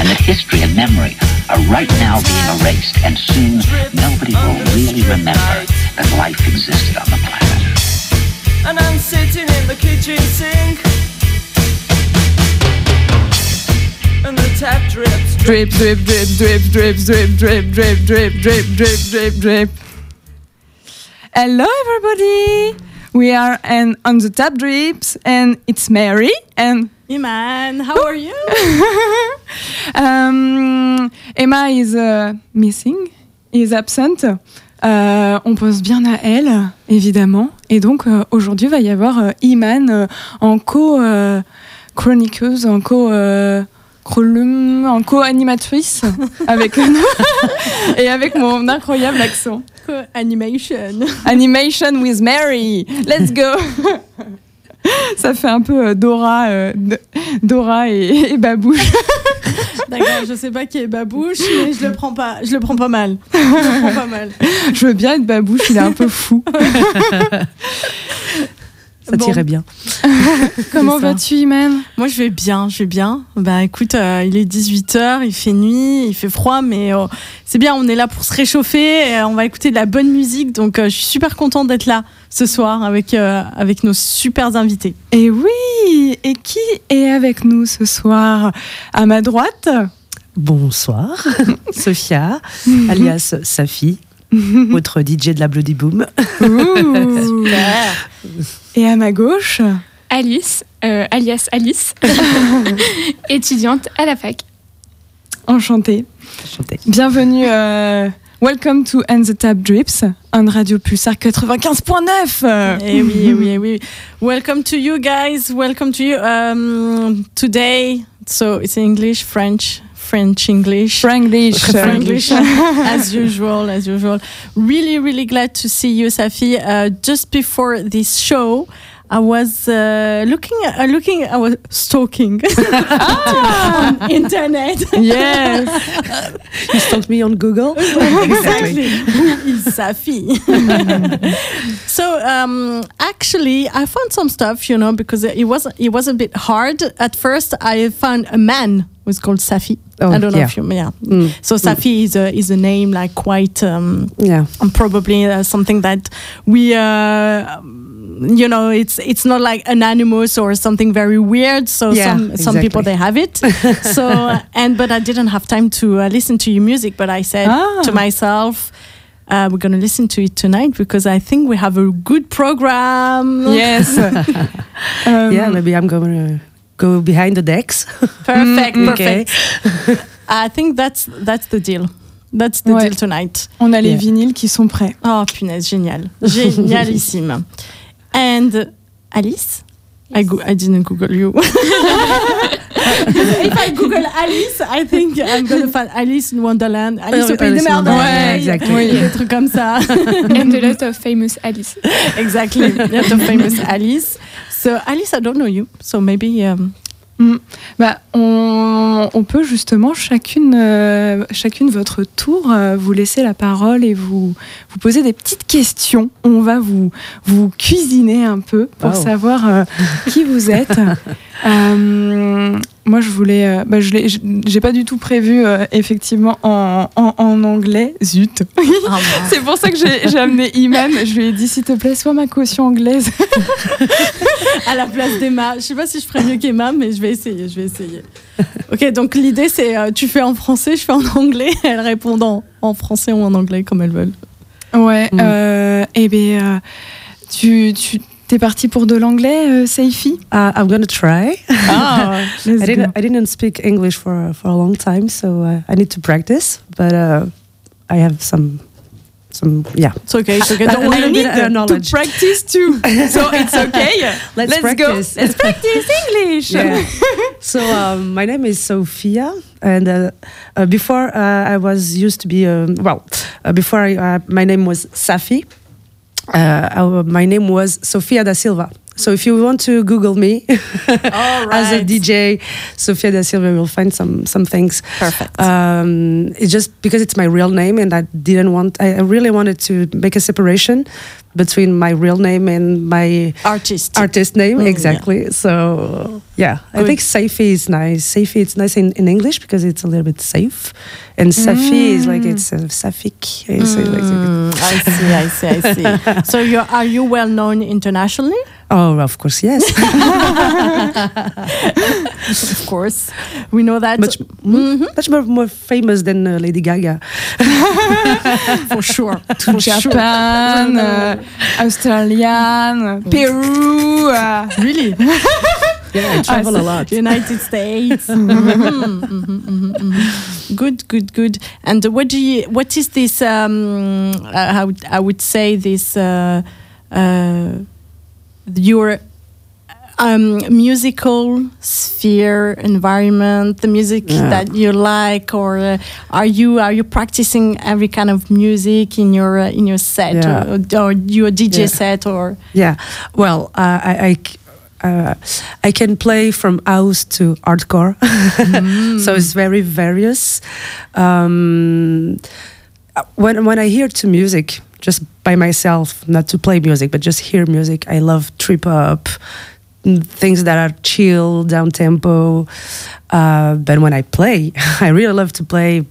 and that history and memory are right now being erased, and soon nobody will really remember that life existed on the planet. And I'm sitting in the kitchen sink. And the tap drips. Drip, drip, drip, drip, drip, drip, drip, drip, drip, drip, drip, drip, drip. Hello, everybody. We are an on the tap drips, and it's Mary and Iman, how are you? um, Emma is uh, missing, is absent. Euh, on pense bien à elle, évidemment. Et donc, euh, aujourd'hui, il va y avoir euh, Iman euh, en co-chroniqueuse, en co- column- en co-animatrice avec nous et avec mon incroyable accent. Animation. Animation with Mary. Let's go. Ça fait un peu euh, Dora, euh, Dora et, et Babouche. D'accord, je sais pas qui est Babouche, mais je le prends pas, je le prends pas mal. Je le prends pas mal. Je veux bien être Babouche, il est un peu fou. Ça Bon. tirait bien. Comment vas-tu, Iman Moi, je vais bien, je vais bien. Bah, écoute, euh, il est 18h, il fait nuit, il fait froid, mais euh, c'est bien, on est là pour se réchauffer, et, euh, on va écouter de la bonne musique, donc euh, je suis super contente d'être là ce soir avec, euh, avec nos super invités. Et oui, et qui est avec nous ce soir? À ma droite Bonsoir, Sophia, alias Safi, autre DJ de la Bloody Boom. Ouh. Et à ma gauche Alice, euh, alias Alice, étudiante à la fac. Enchantée. Chantez. Bienvenue. euh, welcome to And the Tap Drips, on Radio Pulsar 95.9. Eh oui, eh oui, eh oui. Welcome to you guys. Welcome to you. Um, today, so it's English, French, French, English. Franglish. Franglish, as usual, as usual. Really, really glad to see you, Safi. Uh, just before this show, I was uh, looking, uh, looking, I was stalking on internet. Yes. You stalked me on Google. exactly. Who is Safi? so um, actually, I found some stuff, you know, because it was it was a bit hard at first. I found a man who's called Safi. Oh, I don't know yeah. if you, yeah. Mm. So Safi is a is a name like quite. Um, Yeah. and probably uh, something that we uh, you know it's it's not like anonymous or something very weird so Yeah, some some people they have it so and but i didn't have time to uh, listen to your music but i said Ah. to myself uh, we're going to listen to it tonight because I think we have a good program. Yes. Um, yeah, maybe I'm going to go behind the decks. Perfect, Okay. perfect. I think that's that's the deal. That's the Ouais. deal tonight. On a les Yeah. vinyles qui sont prêts. Oh punaise, génial. Génialissime. And Alice? I, go- I didn't Google you. If I Google Alice, I think I'm gonna find Alice in Wonderland. Alice au pays des in merveilles. Wonderland, exactly. Oui, des trucs comme ça. and a lot of famous Alice. exactly. a lot of famous Alice. So Alice, I don't know you. So maybe um, Bah, on, on peut justement chacune, euh, chacune votre tour euh, vous laisser la parole et vous, vous poser des petites questions. On va vous, vous cuisiner un peu pour Wow. savoir euh, qui vous êtes. Euh, moi, je voulais, euh, bah, je j'ai pas du tout prévu euh, effectivement en, en, en anglais. Zut. C'est pour ça que j'ai amené Iman. Je lui ai dit s'il te plaît, sois ma caution anglaise. à la place d'Emma. Je sais pas si je ferais mieux qu'Emma, mais je vais essayer. Je vais essayer. Ok, donc l'idée c'est tu fais en français, je fais en anglais. Elles répondent en, en français ou en anglais comme elles veulent. Ouais, Mm. euh, et bien, euh, tu, tu t'es parti pour de l'anglais, euh, Seifi? Uh, I'm going to try. Ah, I didn't, I didn't speak English for, for a long time, so uh, I need to practice. But uh, I have some, some yeah. It's okay. It's okay. Don't worry. uh, knowledge. practice too, so it's okay. Let's practice. go. Let's practice English. Yeah. so um, my name is Sophia, and uh, uh, before uh, I was used to be um, well. Uh, before I, uh, my name was Safi. Uh, our- my name was Sofia da Silva. So if you want to Google me All as a. DJ, Sofia da Silva, you'll find some some things. Perfect. Um, it's just because it's my real name, and I didn't want. I really wanted to make a separation between my real name and my Artist. artist name Mm, exactly so yeah i think Safi is nice Safi it's nice in, in english because it's a little bit safe and Safi is like it's uh, Safik like. Mm, I see. I see. I see. so you are you well known internationally? Oh of course yes Of course, we know that much much more, more famous than uh, lady gaga for sure. For sure. Japan, euh, Australian, Peru. euh, Really? yeah i travel a lot United States. Mhm, mhm, mhm, mhm. Good, good, good. And what do you? What is this? Um, uh, how I would say this? Your um, musical sphere environment, the music Yeah. that you like, or uh, are you are you practicing every kind of music in your uh, in your set, Yeah. or, or your DJ Yeah. set, or yeah well uh, I, I uh, I can play from house to hardcore, so it's very various. Um, uh, when when I hear to music, just by myself, not to play music, but just hear music, I love trip up, mm, things that are chill, down tempo. Uh, but when I play, I really love to play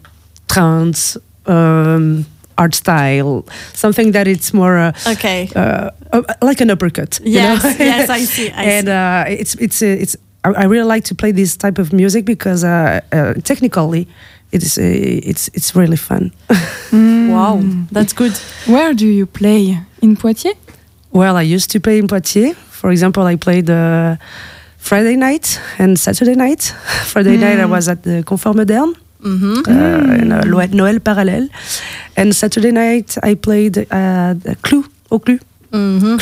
trance, um, art style, something that it's more. Uh, okay? uh, uh, like an uppercut. you Yes, know? yes, I see. I and see. uh, it's it's uh, it's. I I really like to play this type of music because uh, uh, technically, it's uh, it's it's really fun. Wow, that's good. Where do you play? In Poitiers? Well, I used to play in Poitiers. For example, I played uh, Friday night and Saturday night. Friday night I was at the Confort Moderne. hmm Uh, in, uh, Noël Parallèle. And Saturday night I played uh, Clou, au Clou. hmm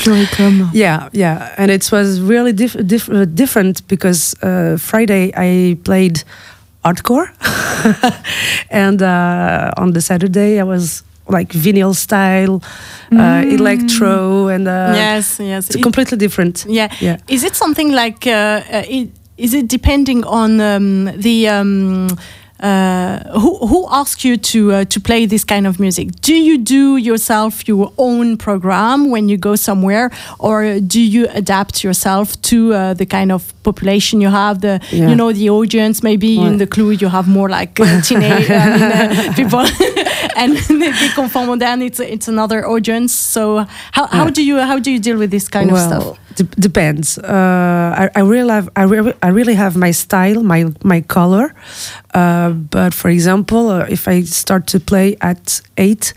Yeah, yeah, and it was really diff- diff- uh, different because uh, Friday I played hardcore, and uh, on the Saturday I was like vinyl style, Mm. uh, electro, and uh, yes, yes. it's It- completely different. Yeah. Yeah. Is it something like? Uh, uh, it, is it depending on um, the? Um, uh, who who asks you to uh, to play this kind of music? Do you do yourself your own program when you go somewhere, or do you adapt yourself to uh, the kind of population you have? The Yeah. you know the audience. Maybe in the clue you have more like uh, teenage mean, uh, people, and the Confort Moderne it's it's another audience. So how, how Yeah. do you how do you deal with this kind of stuff? Well, depends. Uh, I, I really have I, re- I really have my style, my my color. Uh, but for example, uh, if I start to play at eight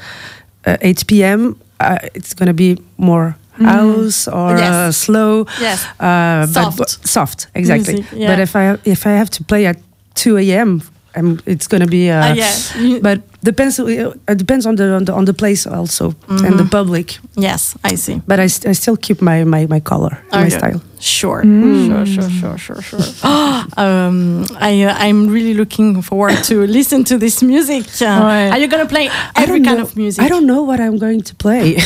uh, eight p.m., uh, it's gonna be more house or Yes. uh, slow. Yes. Uh, Soft. but- soft, exactly. Music, yeah. But if I if I have to play at two a.m., um, it's gonna be. Uh, Ah, yeah. But depends. uh, It depends on the on the, on the place also and Mm-hmm. the public. Yes, I see. But I, st- I still keep my my, my color, my style. Sure, Mm. sure, sure, sure, sure, sure. um, I, uh, I'm really looking forward to listen to this music. Uh, Ouais. Are you gonna play every kind know- of music? I don't know what I'm going to play.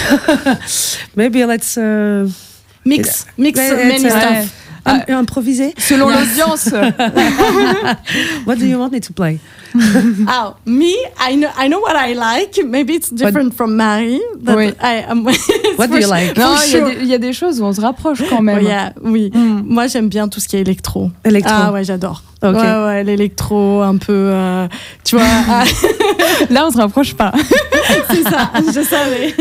Maybe let's uh, mix, mix Yeah, uh, many uh, stuff. Im- improviser. Selon l'audience. What do you want me to play? Oh, me, I know, I know what I like. Maybe it's different from Marie. But Oui. I, am What do you like? Non, il y a sure. des- il y, a des choses où on se rapproche quand Oh, même. yeah, oui. Mm. Moi, j'aime bien tout ce qui est électro. Électro. Ah ouais, j'adore. Ok. Ouais, ouais, l'électro, un peu, euh, tu vois. ah, Là, on se rapproche pas. c'est ça, je savais.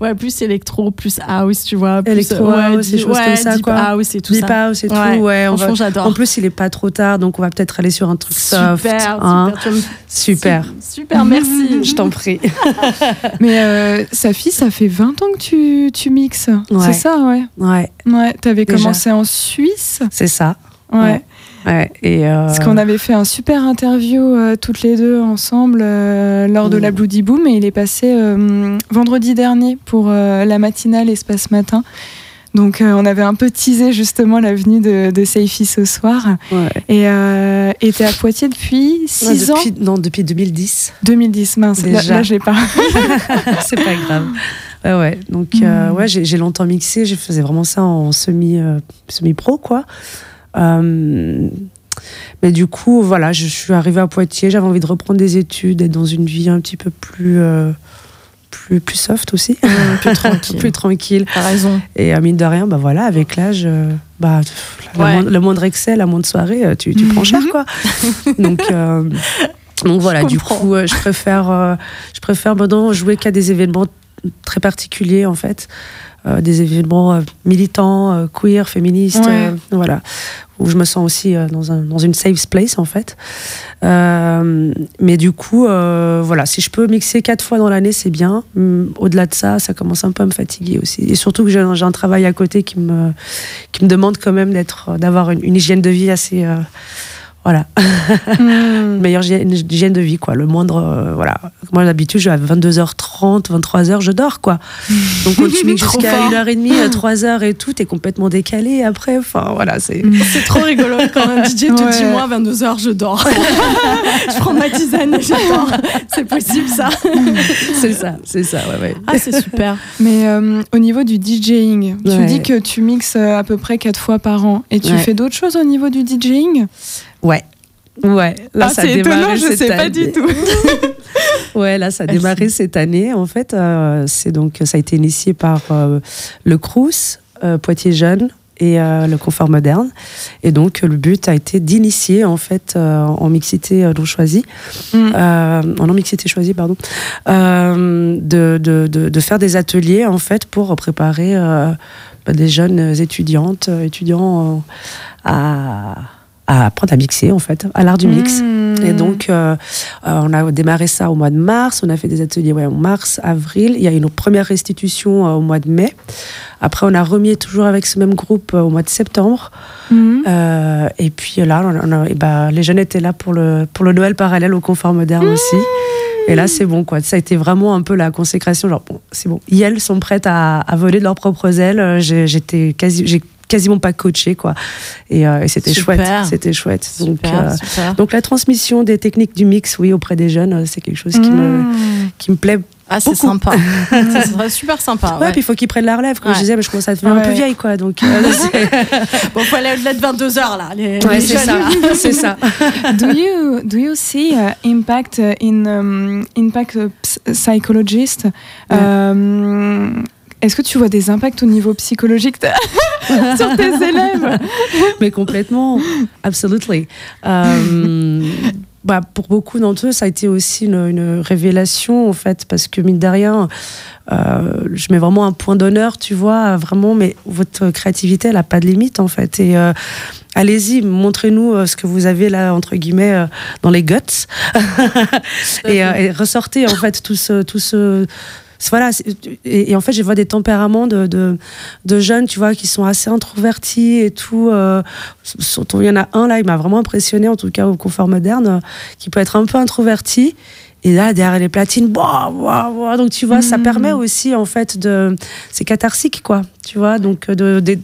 Ouais, plus électro, plus house, tu vois. Plus, Electro ouais, house, des deep- choses ouais, comme ça, deep quoi. house et tout Deep ça. house et Ouais, tout. Ouais, on franchement, va-. En plus, il est pas trop tard, donc on va peut-être aller sur un truc soft. Super, hein. super, tu Super. Super, merci. Je t'en prie. Mais euh, Safi, ça fait 20 ans que tu, tu mixes. Ouais. C'est ça, ouais. Ouais, Ouais, t'avais commencé en Suisse. c'est ça. Ouais. Ouais. Ouais. Et euh, Parce qu'on avait fait un super interview euh, toutes les deux ensemble lors de Mm. la Bloody Boom et il est passé vendredi dernier pour la matinale Espace Matin. Donc euh, on avait un peu teasé justement la venue de, de Seifi ce soir. ouais. Et euh, t'es à Poitiers depuis Ouais, 6 ans Non, depuis 2010. 2010, mince. Là, Déjà. là, je l'ai pas. c'est pas grave. Ouais, ouais. Donc, euh, Mm. ouais, j'ai longtemps mixé. Je faisais vraiment ça en semi, euh, semi-pro, quoi. Mais du coup, voilà, je suis arrivée à Poitiers. J'avais envie de reprendre des études, d'être dans une vie un petit peu plus, plus, plus soft aussi, plus tranquille. plus tranquille. T'as raison. Et euh, mine de rien, bah voilà, avec l'âge, euh, bah, Ouais. le moindre excès, la moindre soirée, euh, tu, tu prends cher, quoi. donc, euh, donc voilà, du coup, je préfère, je préfère maintenant jouer qu'à des événements très particuliers, en fait. Euh, des événements euh, militants, euh, queer, féministes, Ouais. voilà, où je me sens aussi euh, dans, un, dans une safe place en fait. Euh, mais du coup, euh, voilà, si je peux mixer quatre fois dans l'année, c'est bien. Hum, Au-delà de ça, ça commence un peu à me fatiguer aussi. Et surtout que j'ai un, travail à côté qui me, qui me demande quand même d'avoir une, hygiène de vie assez, voilà, une meilleure hygiène, de vie quoi. Le moindre, euh, voilà. Moi d'habitude, je à 22h30, 23h, je dors quoi. Donc quand tu mixes Trop jusqu'à fort. 1h30, 3h et tout, t'es complètement décalé après. Enfin voilà, c'est. C'est trop rigolo quand un DJ te Ouais. dit moi à 22h je dors. je prends ma tisane et j'adore. C'est possible ça. C'est ça, c'est ça, ouais, ouais. Ah c'est super. Mais euh, au niveau du DJing, tu dis que tu mixes euh, à peu près 4 fois par an. Et tu fais d'autres choses au niveau du DJing? Ouais. Ouais, là Ah, ça a démarré étonnant, je cette sais pas année. du tout. Ouais, là ça a démarré cette année. En fait, euh, c'est donc ça a été initié par euh, le Crous, euh, Poitiers Jeunes et le Confort Moderne. Et donc le but a été d'initier en fait en mixité non choisie, Mm. en non mixité choisie pardon, de, de, de, de faire des ateliers en fait pour préparer bah, des jeunes étudiantes, étudiants à à apprendre à mixer en fait, à l'art du mix. Mm. Et donc, euh, euh, on a démarré ça au mois de mars. On a fait des ateliers ouais, en mars, avril. Il y a une première restitution euh, au mois de mai. Après, on a remis toujours avec ce même groupe euh, au mois de septembre. Euh, et puis là, on a- et bah, les jeunes étaient là pour le, pour le Noël parallèle au confort moderne aussi. Et là, c'est bon, quoi. Ça a été vraiment un peu la consécration. Genre, bon, c'est bon. Elles sont prêtes à, à voler de leurs propres ailes. J'étais quasi, j'ai quasiment pas coachés, quoi. Et, euh, et c'était chouette. C'était chouette. Donc, Super, euh, super. donc la transmission des techniques du mix, oui, auprès des jeunes, euh, c'est quelque chose qui, me, Mmh. qui me plaît. Ah, c'est beaucoup. sympa. serait super sympa. Ouais, ouais. puis il faut qu'ils prennent la relève. Comme Ouais. je disais, mais je commence à devenir un peu Ouais. vieille, quoi. Donc, euh, c'est- Bon, faut aller au-delà de 22 heures là. Les, ouais, les c'est ça. c'est ça. do you do you see uh, impact uh, in um, impact uh, ps- psychologist? Um, Est-ce que tu vois des impacts au niveau psychologique sur tes élèves? Mais complètement, absolutely. Euh, bah, pour beaucoup d'entre eux, ça a été aussi une, une révélation en fait, parce que mine de rien, euh, je mets vraiment un point d'honneur, tu vois, vraiment, mais votre créativité, elle n'a pas de limite en fait. Et euh, allez-y, montrez-nous ce que vous avez là entre guillemets euh, dans les guts, et, et ressortez en fait tout ce, tout ce voilà, et, et en fait, je vois des tempéraments de, de, de jeunes, tu vois, qui sont assez introvertis et tout. euh, il y en a un là, il m'a vraiment impressionné, en tout cas au confort moderne, euh, qui peut être un peu introverti. Et là, derrière les platines, boah, boah, boah. donc tu vois, ça Mhm. permet aussi, en fait, de. C'est catharsique, quoi. Tu vois, donc de, de,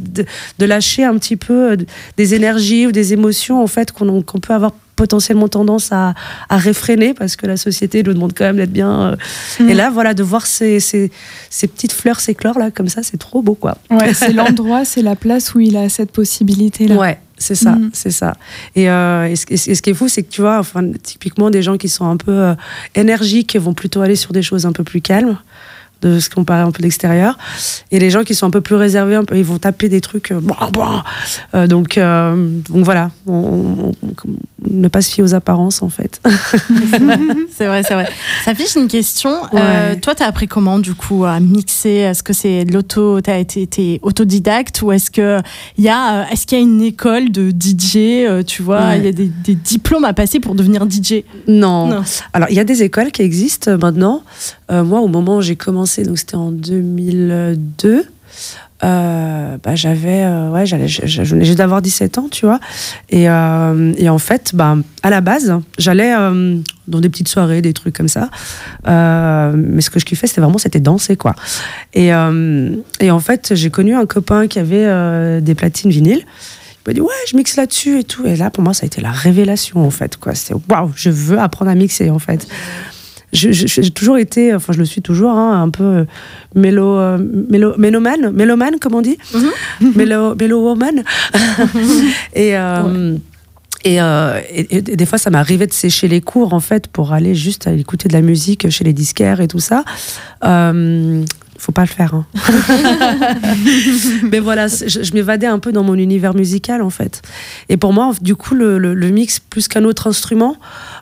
de, lâcher un petit peu euh, des énergies ou des émotions, en fait, qu'on qu'on peut avoir potentiellement tendance à, à réfréner parce que la société nous demande quand même d'être bien. euh. Et là, voilà, de voir ces, ces, ces petites fleurs s'éclore là, comme ça, c'est trop beau, quoi. Ouais, c'est l'endroit, c'est la place où il a cette possibilité-là. Ouais, c'est ça, Mhm. c'est ça. Et, euh, et, ce, et ce- et ce qui est fou, c'est que tu vois, enfin, typiquement, des gens qui sont un peu euh, énergiques vont plutôt aller sur des choses un peu plus calmes de ce qu'on paraît un peu d'extérieur et les gens qui sont un peu plus réservés un peu, ils vont taper des trucs euh, bah, bah. Euh, donc euh, donc voilà on, on- on- ne pas se fier aux apparences en fait C'est vrai, c'est vrai. Ça fiche une question. Ouais. Euh, toi, t'as appris comment, du coup, à mixer? Est-ce que c'est l'auto, t'as été autodidacte? Ou est-ce que il y a, euh, est-ce qu'il y a une école de DJ euh, Tu vois, il Ouais. y a des, des diplômes à passer pour devenir DJ. non. Non. Alors, il y a des écoles qui existent euh, maintenant. Euh, moi, au moment où j'ai commencé, donc c'était en 2002, euh, bah, j'avais, euh, ouais, j'allais, je, juste d'avoir 17 ans, tu vois. Et, et en fait, bah, à la base, j'allais dans des petites soirées, des trucs comme ça. Mais ce que je kiffais, c'était vraiment, c'était danser, quoi. Et, et en fait, j'ai connu un copain qui avait des platines vinyles. Il m'a dit ouais, je mixe là-dessus et tout. Et là, pour moi, ça a été la révélation en fait. Quoi, c'était waouh, je veux apprendre à mixer en fait. J'ai toujours été, enfin, je le suis toujours, hein, un peu euh, mélo, euh, mélo, mélomane, mélomane, comme on dit, mélo, mélo woman. et euh, Et, euh, et- et des fois, ça m'arrivait de sécher les cours, en fait, pour aller juste à écouter de la musique chez les disquaires et tout ça. Faut pas le faire. hein. Mais voilà, je, je m'évadais un peu dans mon univers musical, en fait. Et pour moi, du coup, le, le- le mix, plus qu'un autre instrument,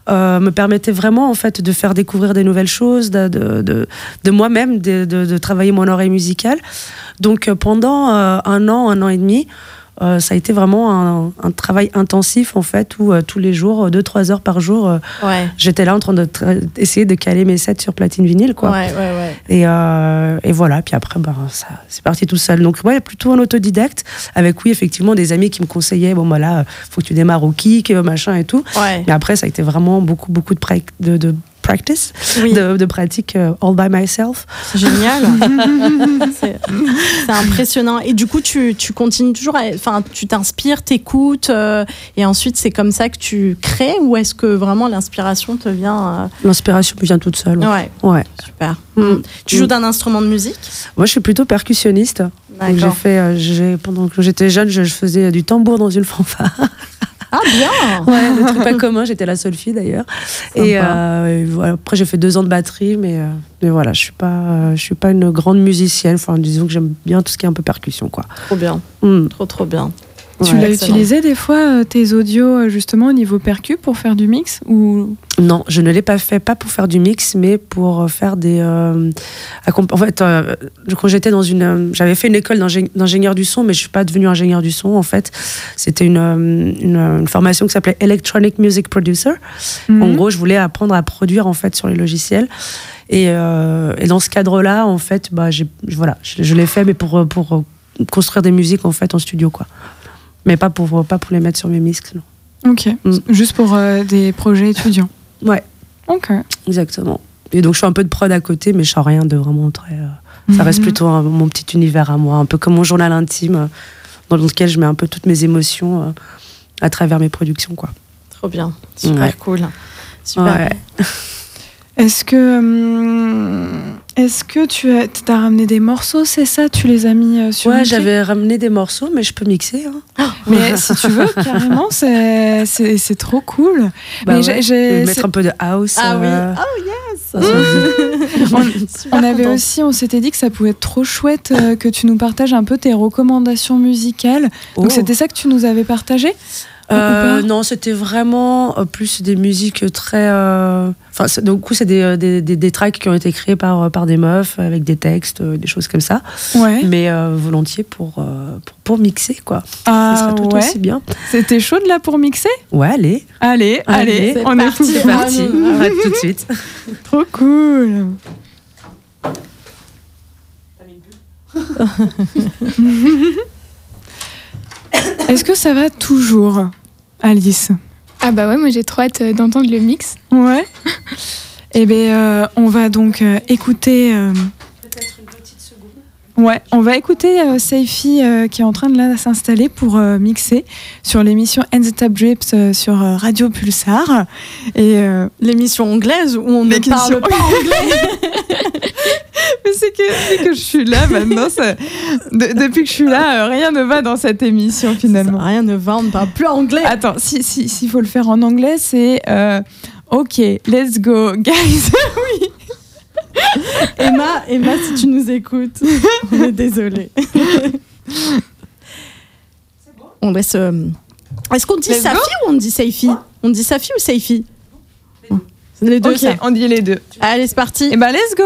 euh, me permettait vraiment, en fait, de faire découvrir des nouvelles choses, de, de, de, de moi-même, de, travailler mon oreille musicale. Donc, pendant euh, un an, un an et demi, euh, ça a été vraiment un, un travail intensif en fait où euh, tous les jours, 2-3 heures par jour, euh, Ouais. j'étais là en train de tra- essayer de caler mes sets sur platine vinyle quoi. Ouais, ouais, ouais. Et, euh, et voilà, puis après ben, ça c'est parti tout seul. Donc ouais, plutôt un autodidacte avec oui effectivement des amis qui me conseillaient bon voilà, euh, faut que tu démarres au kick, euh, machin et tout. Mais après ça a été vraiment beaucoup beaucoup de, de practice, Oui. de, de pratique euh, all by myself. C'est génial. c'est impressionnant. Et du coup, tu, tu continues toujours, enfin, tu t'inspires, t'écoutes, euh, et ensuite c'est comme ça que tu crées, ou est-ce que vraiment l'inspiration te vient L'inspiration me vient toute seule. euh, Ouais. Ouais, ouais. super. Mm. Tu joues d'un instrument de musique? Moi je suis plutôt percussionniste. J'ai fait, euh, pendant que j'étais jeune, je, je faisais du tambour dans une fanfare. Ah, bien Ouais, le truc pas commun, j'étais la seule fille d'ailleurs. Et, euh, et voilà. après, j'ai fait deux ans de batterie, mais, euh, mais voilà, je suis pas, euh, je suis pas une grande musicienne. Enfin, disons que j'aime bien tout ce qui est un peu percussion, quoi. Trop bien, Hmm. trop trop bien. Tu Ouais. l'as utilisé des fois, euh, tes audios, euh, justement, au niveau percu pour faire du mix ou... Non, je ne l'ai pas fait, pas pour faire du mix, mais pour euh, faire des. euh, en fait, euh, quand j'étais dans une, euh, j'avais fait une école d'ingé- d'ingénieur du son, mais je suis pas devenue ingénieur du son. En fait, c'était une, une, une formation qui s'appelait Electronic Music Producer. En Mhm. gros, je voulais apprendre à produire en fait sur les logiciels. Et, et dans ce cadre-là, en fait, bah, voilà, je, je l'ai fait, mais pour, pour construire des musiques en fait en studio, quoi. Mais pas pour, pas pour les mettre sur mes mix, non. Ok, Mm. juste pour euh, des projets étudiants. Ouais, Ok. exactement. Et donc, je fais un peu de prod à côté, mais je sens rien de vraiment très. euh, ça reste Mhm. plutôt un- mon petit univers à moi, un peu comme mon journal intime. dans lequel je mets un peu toutes mes émotions euh, à travers mes productions, quoi. Trop bien. Super Ouais. cool. Super. Ouais. Est-ce que, hum, est-ce que tu as, t'as ramené des morceaux, c'est ça? Tu les as mis euh, sur Ouais, j'avais ramené des morceaux, mais je peux mixer. Hein. Mais si tu veux, carrément, c'est, c'est, c'est trop cool. Bah Mais j'ai- j'ai- mettre un peu de house. Ah oui. euh, Oh yes. On, avait contente. aussi, on s'était dit que ça pouvait être trop chouette euh, que tu nous partages un peu tes recommandations musicales. Donc oh. c'était ça que tu nous avais partagé? Euh, ou pas? non, c'était vraiment euh, plus des musiques très. euh, Enfin, c'est- du coup, c'est des, euh, des, des, des tracks qui ont été créés par, euh, par des meufs avec des textes, euh, des choses comme ça. Ouais. Mais euh, volontiers pour, euh, pour, pour mixer, quoi. Ah Ça serait tout ouais. aussi bien. C'était chaud de là pour mixer? Ouais, allez. Allez, allez, Allez, on est parti. fou. C'est Ah, parti. non, À tout de suite. Trop cool. Est-ce que ça va toujours, Alice? Ah bah ouais, moi j'ai trop hâte euh, d'entendre le mix. Ouais. Eh bien, on va donc euh, écouter. euh, Ouais, on va écouter euh, Seifi euh, qui est en train de là s'installer pour euh, mixer sur l'émission End the Tap Drips euh, sur Radio Pulsar. Et L'émission anglaise où on ne parle pas anglais. mais c'est que, c'est que je suis là maintenant. ça- de- depuis que je suis là, rien ne va dans cette émission finalement. Rien ne va, on ne parle plus anglais. Attends, si si s'il faut le faire en anglais, c'est OK, let's go, guys. Emma, Emma, si tu nous écoutes, on est désolé. On laisse. euh, Est-ce qu'on dit Let's Safi ou on dit Saifi On dit Safi ou Saifi Les deux, ok, ça. on dit les deux. Allez, c'est parti. Eh ben, let's go.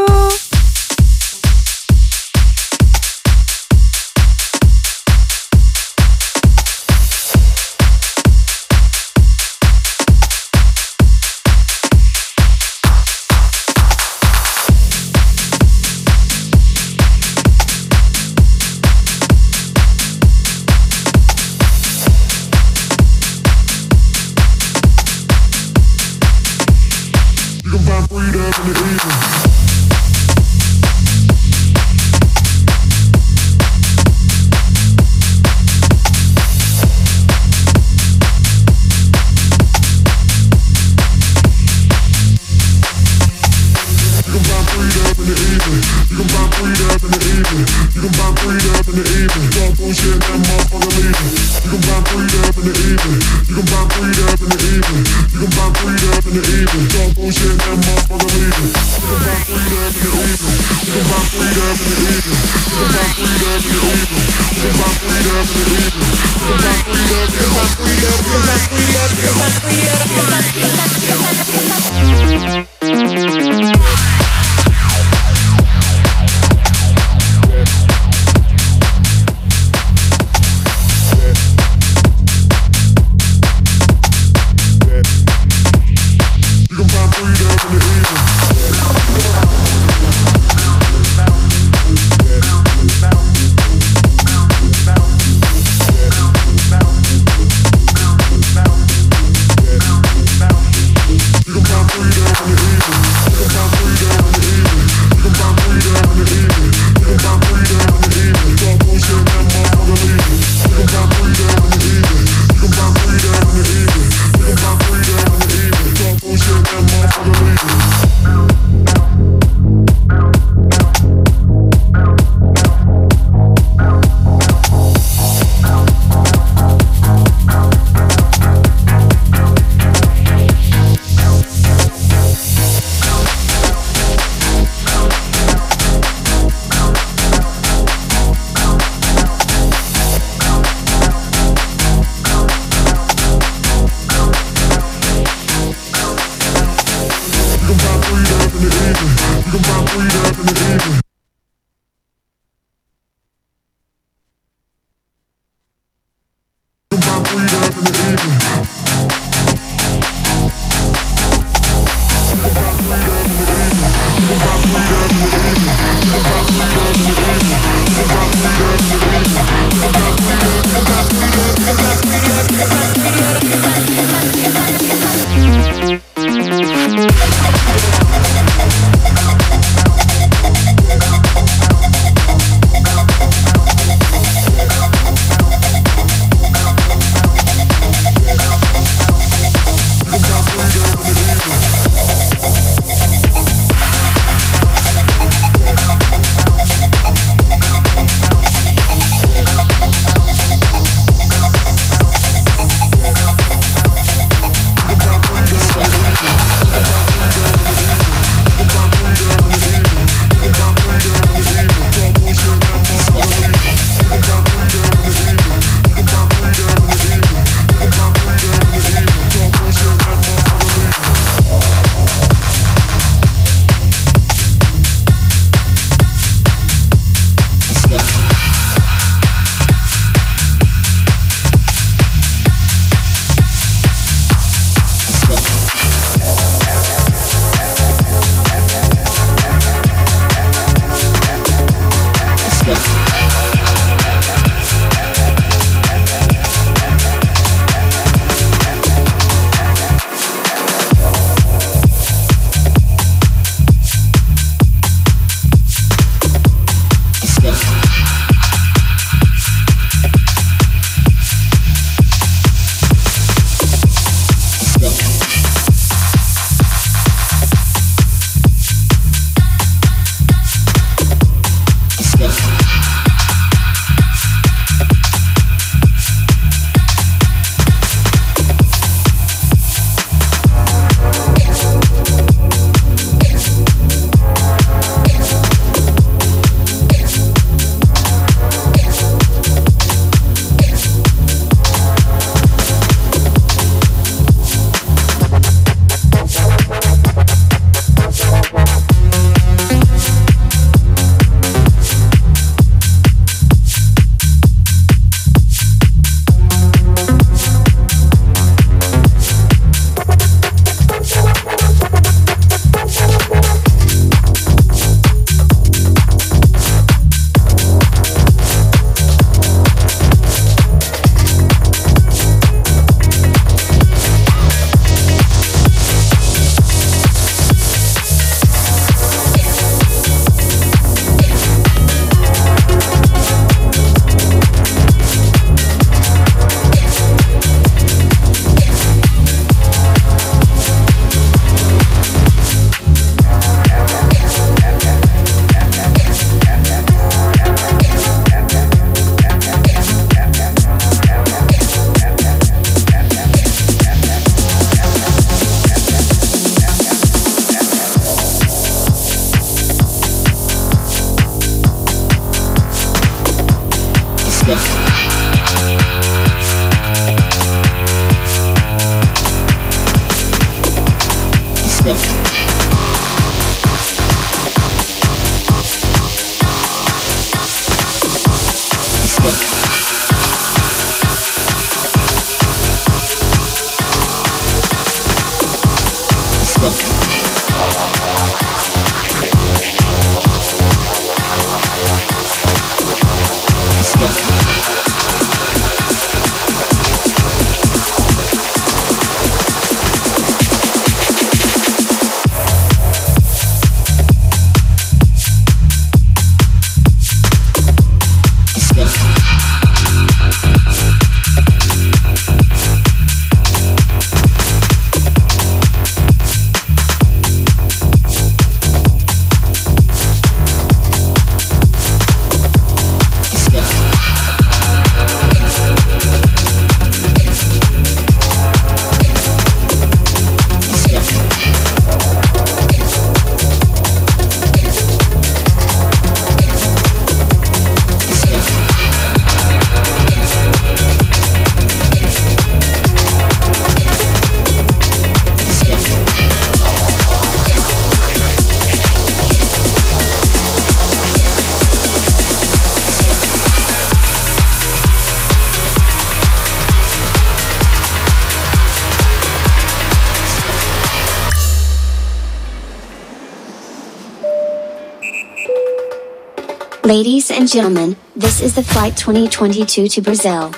Ladies and gentlemen, this is the flight 2022 to Brazil.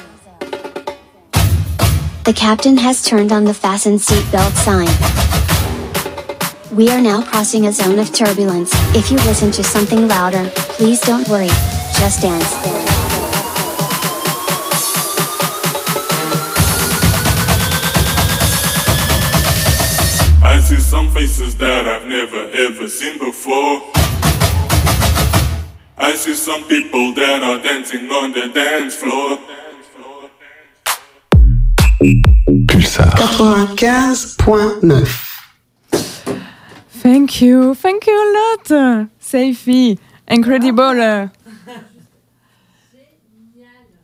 The captain has turned on the fasten seatbelt sign. We are now crossing a zone of turbulence. If you listen to something louder, please don't worry. Just dance. I see some faces that I've never ever seen before. See some people that are dancing on the dance floor. Pulsar. 95.9. Thank you, thank you a lot, Seifi. Incredible.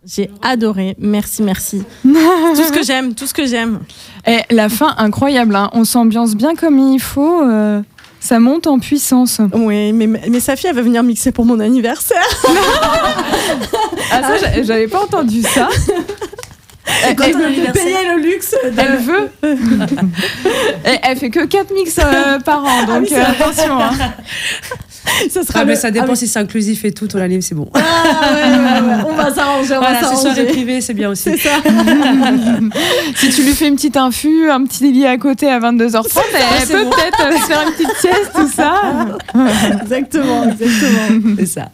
J'ai adoré. Merci, merci. tout ce que j'aime, tout ce que j'aime. Et la fin incroyable, hein. on s'ambiance bien comme il faut. euh, ça monte en puissance. Oui, mais, mais sa fille, elle va venir mixer pour mon anniversaire. Ah ça, j'a- j'avais pas entendu ça. Elle, elle- Elle payer le luxe. de- elle veut. elle, elle fait que 4 mix euh, par an, donc oui, c'est euh, attention. hein. Ça sera Ah, mais le- ça dépend si c'est inclusif et tout, ton anime, c'est bon. Ah, ouais, ouais, ouais. On va s'arranger, on Voilà, va c'est soirée s'arranger. privée, c'est bien aussi. C'est ça. Si tu lui fais une petite infu, un petit lit à côté à 22h30, elle c'est peut bon. peut-être euh, se faire une petite sieste, tout ça. exactement, exactement. C'est ça.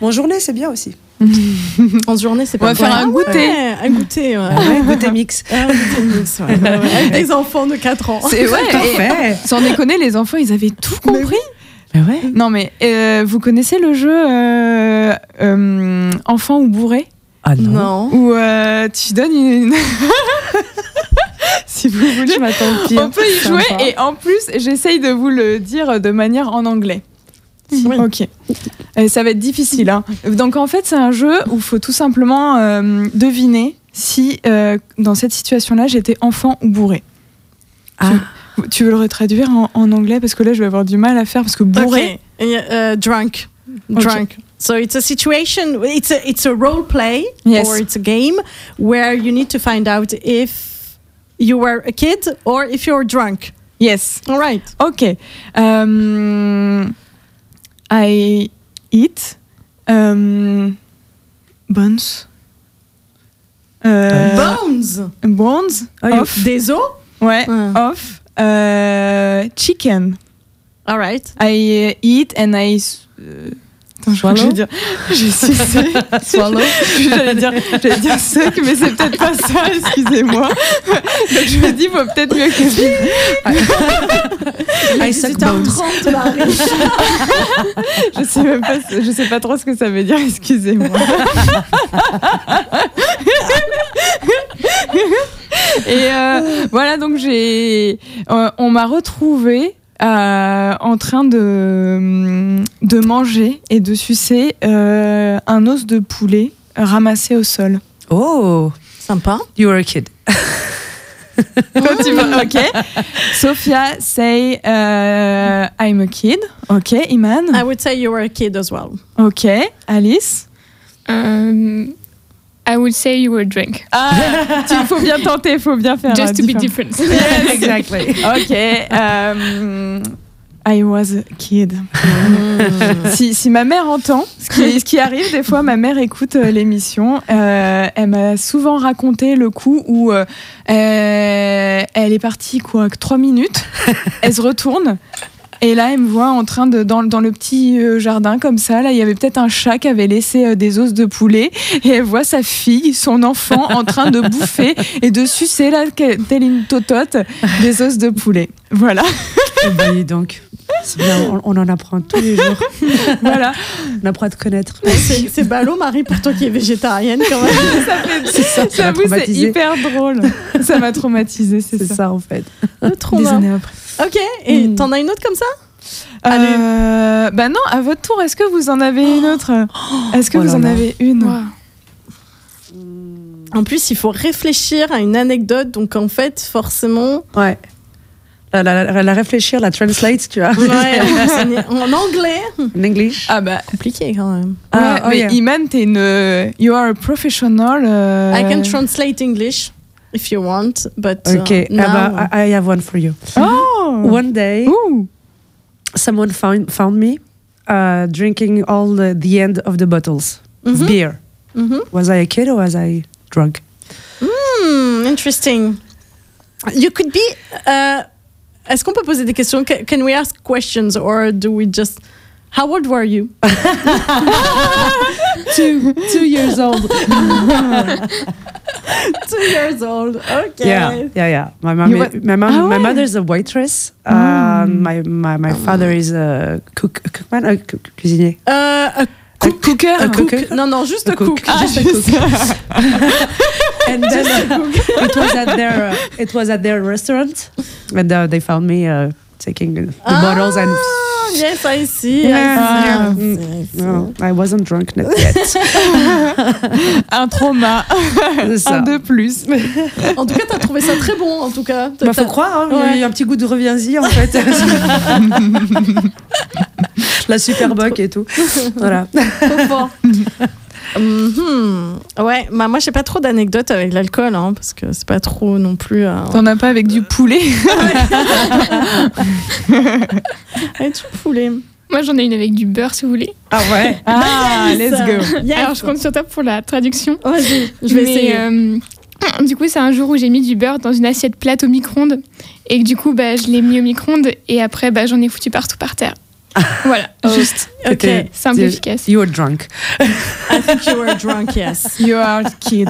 Mon journée, c'est bien aussi. En journée, c'est On pas va faire un goûter. Ouais, un goûter, ouais. Ouais, goûter mix. Un goûter mix. Avec des enfants de 4 ans. C'est ouais. sans déconner, les enfants, ils avaient tout compris. Ouais? Non mais euh, vous connaissez le jeu euh, euh, enfant ou bourré? Ah non. Non. où euh, tu donnes une si vous voulez Je m'attends au on pire. peut y Sympa. jouer et en plus j'essaye de vous le dire de manière en anglais Oui. ok Et ça va être difficile hein. donc en fait c'est un jeu où il faut tout simplement euh, deviner si euh, dans cette situation là j'étais enfant ou bourré Ah. Tu, veux le retraduire en, en anglais parce que là je vais avoir du mal à faire parce que bourré Okay. Yeah, uh, drunk. Okay. Drunk. So it's a situation. It's a it's a role play Yes. or it's a game where you need to find out if you were a kid or if you're drunk. yes All right. Ok. Um, I eat um, buns. Bones. bones Ah, of, Des os? ouais, Ouais. of euh, chicken. All right. I uh, eat and I. euh, attends, je crois que je vais dire. Je suis Swallow? J'allais dire, dire sec, mais c'est peut-être pas ça, excusez-moi. Donc je me dis, faut peut-être mieux que je. I suck 18h30 bones. Marie. Je sais même pas, je sais pas trop ce que ça veut dire, excusez-moi. Et euh, voilà, donc j'ai, euh, on m'a retrouvée euh, en train de de manger et de sucer euh, un os de poulet ramassé au sol. Oh, Sympa. you were a kid. Quand tu vas, ok. Sophia say uh, I'm a kid. Ok, Iman. I would say you were a kid as well. Ok, Alice. I would say you were drunk. Ah, il faut bien tenter, il faut bien faire. Just to be différent. different. Yes. exactly. Ok. euh, I was a kid. si, si ma mère entend, ce qui, ce qui arrive des fois, ma mère écoute euh, l'émission. euh, elle m'a souvent raconté le coup où euh, elle est partie quoi, que trois minutes. Elle se retourne. Et là, elle me voit en train de dans, dans le petit euh, jardin comme ça. Là, il y avait peut-être un chat qui avait laissé euh, des os de poulet, et elle voit sa fille, son enfant, en train de bouffer et de sucer là, telle une totote, des os de poulet. Voilà. Eh ben, donc. Bien, on, on en apprend tous les jours. Voilà. On apprend à te connaître. C'est ballot, Marie, pour toi qui es végétarienne quand même. ça fait, ça, ça c'est hyper drôle. Ça m'a traumatisé, c'est ça. ça en fait. Trop Des années après. Ok, et Mm. t'en as une autre comme ça? Euh, bah non, à votre tour, est-ce que vous en avez une autre? Est-ce que Oh vous en là. avez une? Wow. En plus, il faut réfléchir à une anecdote, donc en fait, forcément. Ouais. La, la, la- la réfléchir, la translate, tu vois. Ouais, en en anglais. En English. Ah bah. Compliqué quand même. Ouais, Ah, oh mais yeah. Iman, t'es une. You are a professional. euh, I can translate English if you want, but uh, Okay, now- ah bah, I I have one for you. Oh One day, Ouh. someone found found me uh, drinking all the, the end of the bottles of Mhm. beer. Mhm. Was I a kid or was I drunk? Hmm, interesting. You could be. Uh, Est-ce qu'on peut poser des questions? Can, can we ask questions or do we just? How old were you? two two years old. Two years old. Okay. Yeah, yeah, yeah. My mom, is, my mom, Ah my ouais. mother's a waitress. Um, my my my father is a cook, a cookman, a cu- cuisinier. Euh, a Cook- cooker. cook. cook. Non, non, juste cook. cook. Ah, Just and then it was at their uh, it was at their restaurant, and uh, they found me uh, taking the Ah, bottles and. Yes, I see. Yeah. I see. I see. No, I wasn't drunk yet. Un trauma. Un de plus. En tout cas, t'as trouvé ça très bon, en tout cas. Bah, faut croire, hein, il y a eu un petit goût de reviens-y en fait. La super buck et tout. Voilà. Fort. Mhm. Ouais, bah moi j'ai pas trop d'anecdotes avec l'alcool, hein, parce que c'est pas trop non plus. euh, T'en as pas avec du poulet avec tout poulet. Moi, j'en ai une avec du beurre, si vous voulez. Ah ouais. Ah, let's go. Yes. Alors, je compte sur toi pour la traduction. Vas-y, je vais Mais, essayer. euh, du coup, c'est un jour où j'ai mis du beurre dans une assiette plate au micro-ondes. Et que du coup, bah, je l'ai mis au micro-ondes. Et après, bah, j'en ai foutu partout par terre. Voilà, juste ok. Simple, tu- efficace. You were drunk. I think you were drunk, yes. You are a kid.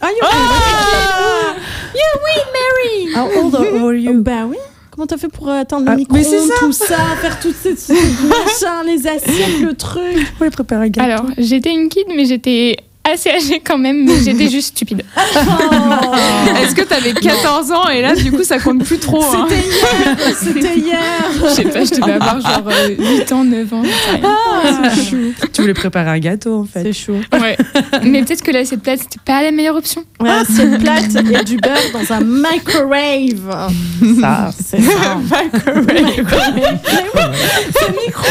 Ah, you Ah You win, Mary! How old are are you? Bah oui. Comment t'as fait pour atteindre Ah, le micro mais c'est ça. tout ça, faire toutes ces machins, les assiettes, le truc? Pour les préparer un gâteau. Alors, j'étais une kid, mais j'étais assez âgée quand même. Mais j'étais juste stupide. Est-ce que t'avais 14 ans et là, du coup, ça compte plus trop hein C'était hier, c'était hier. Je sais pas, je devais avoir genre euh, 8 ans, 9 ans. rien. C'est chou. Tu voulais préparer un gâteau en fait. C'est chaud. Ouais. Mais peut-être que l'assiette plate, c'était pas la meilleure option. Ouais, assiette plate et du beurre dans un microwave. Ça. C'est ça. Microwave. C'est micro.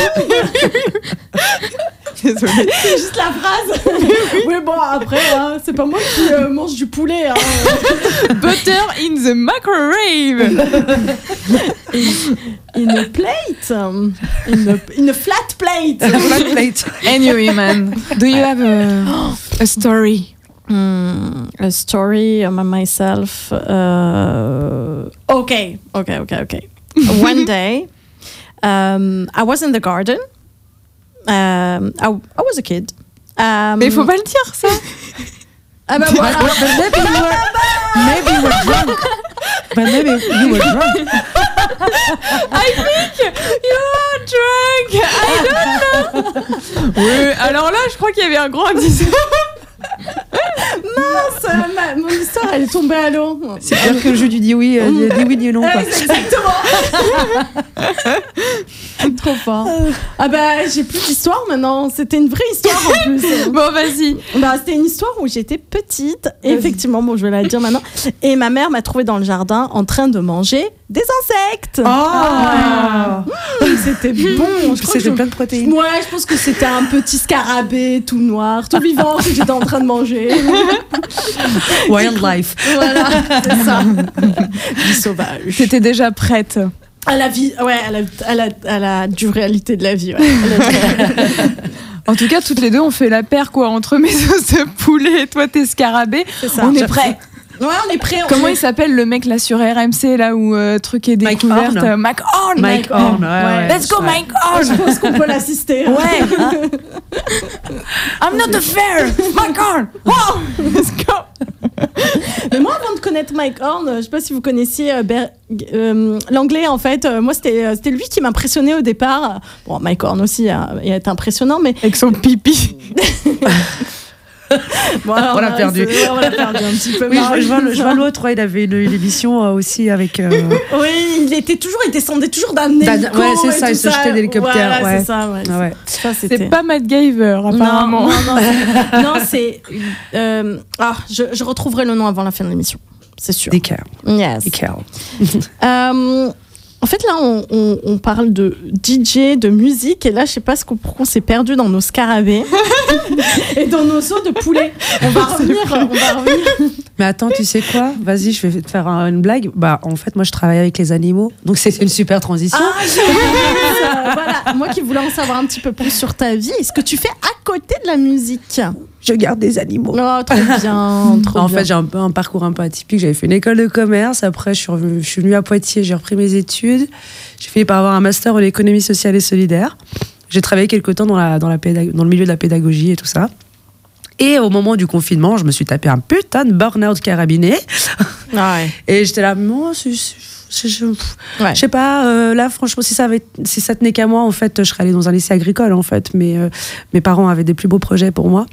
Désolée. C'est juste la phrase. Oui, bon, après, hein, c'est pas moi qui euh, mange du poulet. Hein. Butter in the microwave. In a plate. In a, in a flat plate. Flat plate. Anyway, man, do you have a, a story? Hmm, a story about myself. Uh, okay, okay, okay, okay. One day, um, I was in the garden. Um, I, I was a kid. Um, Mais il faut pas le dire, ça. Ah bah voilà. But maybe you were, maybe you were drunk. But maybe you were drunk. I think you are drunk. I don't know. Oui, alors là, je crois qu'il y avait un grand indice. Mince, ma- mon histoire, elle est tombée à l'eau. C'est pire que le jeu du dis oui, euh, dis oui, dis non. Quoi. Exactement. Trop fort. Ah bah j'ai plus d'histoire maintenant. C'était une vraie histoire en plus. Bon, vas-y. Bah, c'était une histoire où j'étais petite. Et effectivement, bon, je vais la dire maintenant. Et ma mère m'a trouvée dans le jardin en train de manger des insectes. Ah Mmh, C'était bon. Je crois que C'était plein de protéines. Ouais, je pense que c'était un petit scarabée tout noir, tout vivant que j'étais en train de manger. Wildlife. Voilà, c'est ça. Vie sauvage. J'étais déjà prête. À la vie, ouais, à la, à la, à la dure réalité de la vie. Ouais. En tout cas, toutes les deux, on fait la paire, quoi, entre mes os de poulet et toi, tes scarabées. Ça. On est prêts. Ouais, on est prêts. on Comment est- il s'appelle le mec là sur RMC, là où euh, truc est Mike découverte Horn. euh, Mike Horn. Mike Horn, ouais, ouais. Let's go, Ouais. Mike Horn. je pense qu'on peut l'assister. Ouais. hein. I'm not a fair. Mike Horn. Oh, let's go. Mais moi, avant de connaître Mike Horn, euh, je sais pas si vous connaissiez euh, Ber- euh, l'anglais. En fait, moi, c'était c'était lui qui m'impressionnait au départ. Bon, Mike Horn aussi euh, il est impressionnant, mais Avec son pipi. bon, alors, On l'a perdu. c'est- ouais, on l'a perdu un petit peu. Oui, je, je vois, le- je vois l'autre, ouais, il avait une, une émission euh, aussi avec. euh, Oui, il était toujours, il descendait toujours d'un hélico. ouais, c'est ça, il se jetait d'hélicoptère, Voilà, ouais. c'est ça, ouais. ah ouais. Ça, C'est c'était. pas Matt Gaver, apparemment. Non, non, non, c'est- euh, ah, je, je retrouverai le nom avant la fin de l'émission, c'est sûr. Nickel. Yes. En fait, là, on, on- on parle de DJ, de musique, et là, je sais pas ce qu'on, pourquoi on s'est perdu dans nos scarabées et dans nos os de poulet. On va revenir, on va revenir. Mais attends, tu sais quoi? Vas-y, je vais te faire un- une blague. Bah, en fait, moi, je travaille avec les animaux, donc c'est une super transition. Ah, voilà. Moi qui voulais en savoir un petit peu plus sur ta vie, est-ce que tu fais à côté de la musique? Je garde des animaux. Oh, trop bien, trop en bien. fait, j'ai un peu un parcours un peu atypique. J'avais fait une école de commerce. Après, je suis, revenue, je suis venue à Poitiers. J'ai repris mes études. J'ai fini par avoir un master en économie sociale et solidaire. J'ai travaillé quelque temps dans, la, dans, la pédag- dans le milieu de la pédagogie et tout ça. Et au moment du confinement, je me suis tapé un putain de burn-out carabiné. Ah ouais. Et j'étais là, moi, c'est- je, Ouais. sais pas, euh, là, franchement, si ça, avait, si ça tenait qu'à moi, en fait, je serais allée dans un lycée agricole, en fait. Mais euh, mes parents avaient des plus beaux projets pour moi.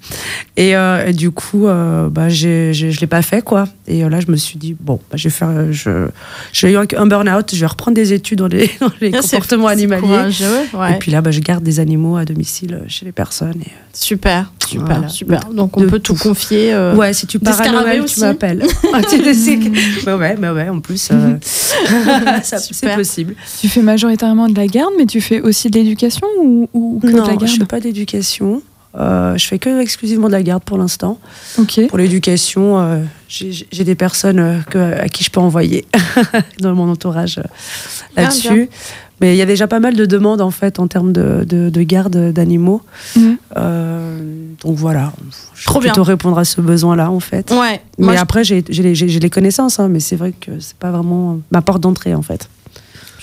Et, euh, et du coup, bah, j'ai, j'ai- je l'ai pas fait, quoi. Et là, je me suis dit, bon, bah, je vais faire. Je, j'ai eu un, burn-out, je vais reprendre des études dans les, dans les Ah, comportements animaliers. ouais. Et puis là, bah, je garde des animaux à domicile chez les personnes. Et, Super, super, Voilà. super. Donc on De peut tout tout. confier. Ouais, si tu pars à Noël, tu m'appelles. Ah, tu sais que- bah ouais, bah ouais, en plus, ça- c'est possible. Tu fais majoritairement de la garde, mais tu fais aussi de l'éducation ou, ou que de Non, la je garde fais pas d'éducation. Euh, je fais que exclusivement de la garde pour l'instant. Ok. Pour l'éducation, euh, j'ai des personnes euh, que, à qui je peux envoyer dans mon entourage euh, Ah, là-dessus. Mais il y a déjà pas mal de demandes en fait en termes de, de, de garde d'animaux. Mhm. Euh, donc voilà, je Trop vais plutôt bien. répondre à ce besoin-là en fait. Ouais. Mais Moi, après, j'ai les, les connaissances, hein, mais c'est vrai que c'est pas vraiment ma porte d'entrée en fait.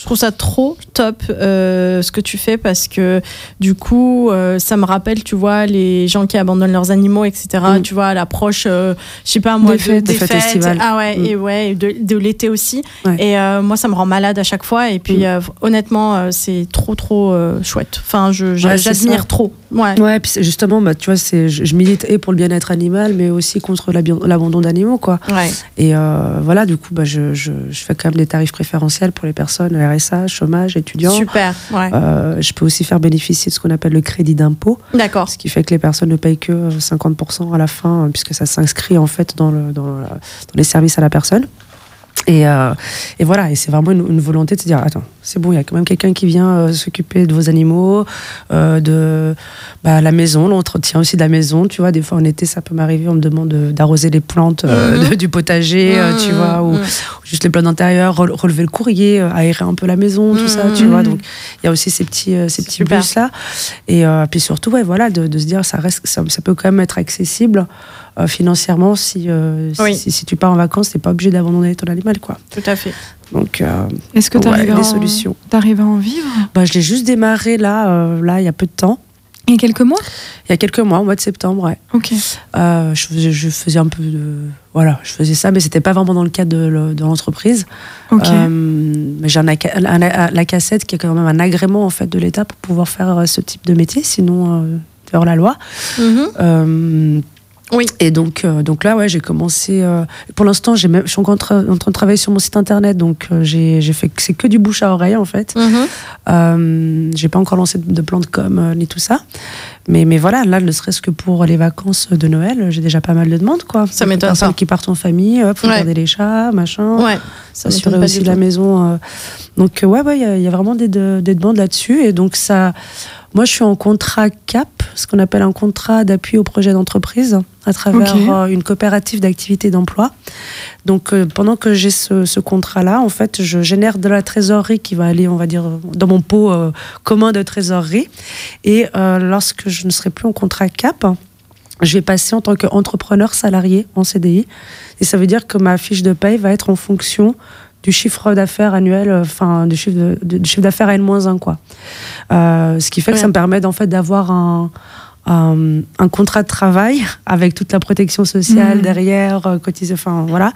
Je trouve ça trop top euh, ce que tu fais parce que du coup, euh, ça me rappelle, tu vois, les gens qui abandonnent leurs animaux, etc. Mm. Tu vois, à l'approche, euh, je sais pas moi, Des de- fêtes. des Des fêtes. Ah ouais, Mm. et ouais, de, de l'été aussi. Ouais. Et euh, moi, ça me rend malade à chaque fois. Et puis, Mm. honnêtement, c'est trop, trop chouette. Enfin, Ouais, j'admire trop. Ouais. Ouais, puis justement, bah, tu vois, c'est, je, je milite et pour le bien-être animal, mais aussi contre l'abandon d'animaux, quoi. Ouais. Et voilà, du coup, bah, je, je, je fais quand même des tarifs préférentiels pour les personnes RSA, chômage, étudiants. Super. Ouais. Euh, je peux aussi faire bénéficier de ce qu'on appelle le crédit d'impôt, D'accord. ce qui fait que les personnes ne payent que euh, 50% à la fin, euh, puisque ça s'inscrit en fait dans, le, dans, la- dans les services à la personne. Et, euh, et voilà, et c'est vraiment une, une volonté de se dire attends, c'est bon, il y a quand même quelqu'un qui vient euh, s'occuper de vos animaux, euh, de bah, la maison, l'entretien aussi de la maison. Tu vois, des fois en été, ça peut m'arriver, on me demande de- d'arroser les plantes Mhm. de- du potager, tu Mhm, vois, ou mhm. juste les plantes d'intérieur, rele- relever le courrier, aérer un peu la maison, tout ça, tu Mhm. vois. Donc il y a aussi ces petits, ces petits bus là. Et puis surtout, ouais, voilà, de, de se dire ça reste, ça, ça peut quand même être accessible euh, financièrement si, euh, Oui. si, si tu pars en vacances, t'es pas obligé d'abandonner ton animal, quoi. Tout à fait. Donc, euh, Est-ce que tu Ouais, arrives des à, solutions. t'arrives à en vivre bah, je l'ai juste démarré là, euh, là, il y a peu de temps. Il y a quelques mois Il y a quelques mois, au mois de septembre, ouais. Ok. Euh, je, faisais, je faisais un peu de. Voilà, je faisais ça, mais c'était pas vraiment dans le cadre de, le- de l'entreprise. Ok. Euh, mais j'ai un, un- un- la cassette qui est quand même un agrément en fait de l'État pour pouvoir faire ce type de métier, sinon, euh, hors la loi. Mhm. Euh, Oui. Et donc, euh, donc là, ouais, j'ai commencé. euh, pour l'instant, j'ai même- je suis encore en train, en train de travailler sur mon site internet, donc euh, j'ai j'ai fait que c'est que du bouche à oreille en fait. Mhm. Euh, j'ai pas encore lancé de, de plan de com ni tout ça, mais mais voilà, là, ne serait-ce que pour les vacances de Noël, j'ai déjà pas mal de demandes quoi. Ça m'étonne personnes pas. qui partent en famille, hop, faut Ouais. garder les chats, machin Ouais. Ça s'assurer aussi du la maison. Donc ouais, ouais, il y a- il y, a vraiment des, de- des demandes là-dessus. Et donc ça, moi je suis en contrat CAP, ce qu'on appelle un contrat d'appui au projet d'entreprise, à travers euh, une coopérative d'activité d'emploi. Donc euh, pendant que j'ai ce, ce contrat-là, en fait, je génère de la trésorerie qui va aller, on va dire, dans mon pot euh, commun de trésorerie. Et euh, lorsque je ne serai plus en contrat CAP, je vais passer en tant qu'entrepreneur salarié en CDI. Et ça veut dire que ma fiche de paye va être en fonction du chiffre d'affaires annuel, euh, enfin du chiffre de- de- du chiffre d'affaires N-1 quoi. Euh, ce qui fait que Ouais. ça me permet en fait d'avoir un, un, un contrat de travail avec toute la protection sociale Mhm. derrière, euh, cotiser, enfin voilà.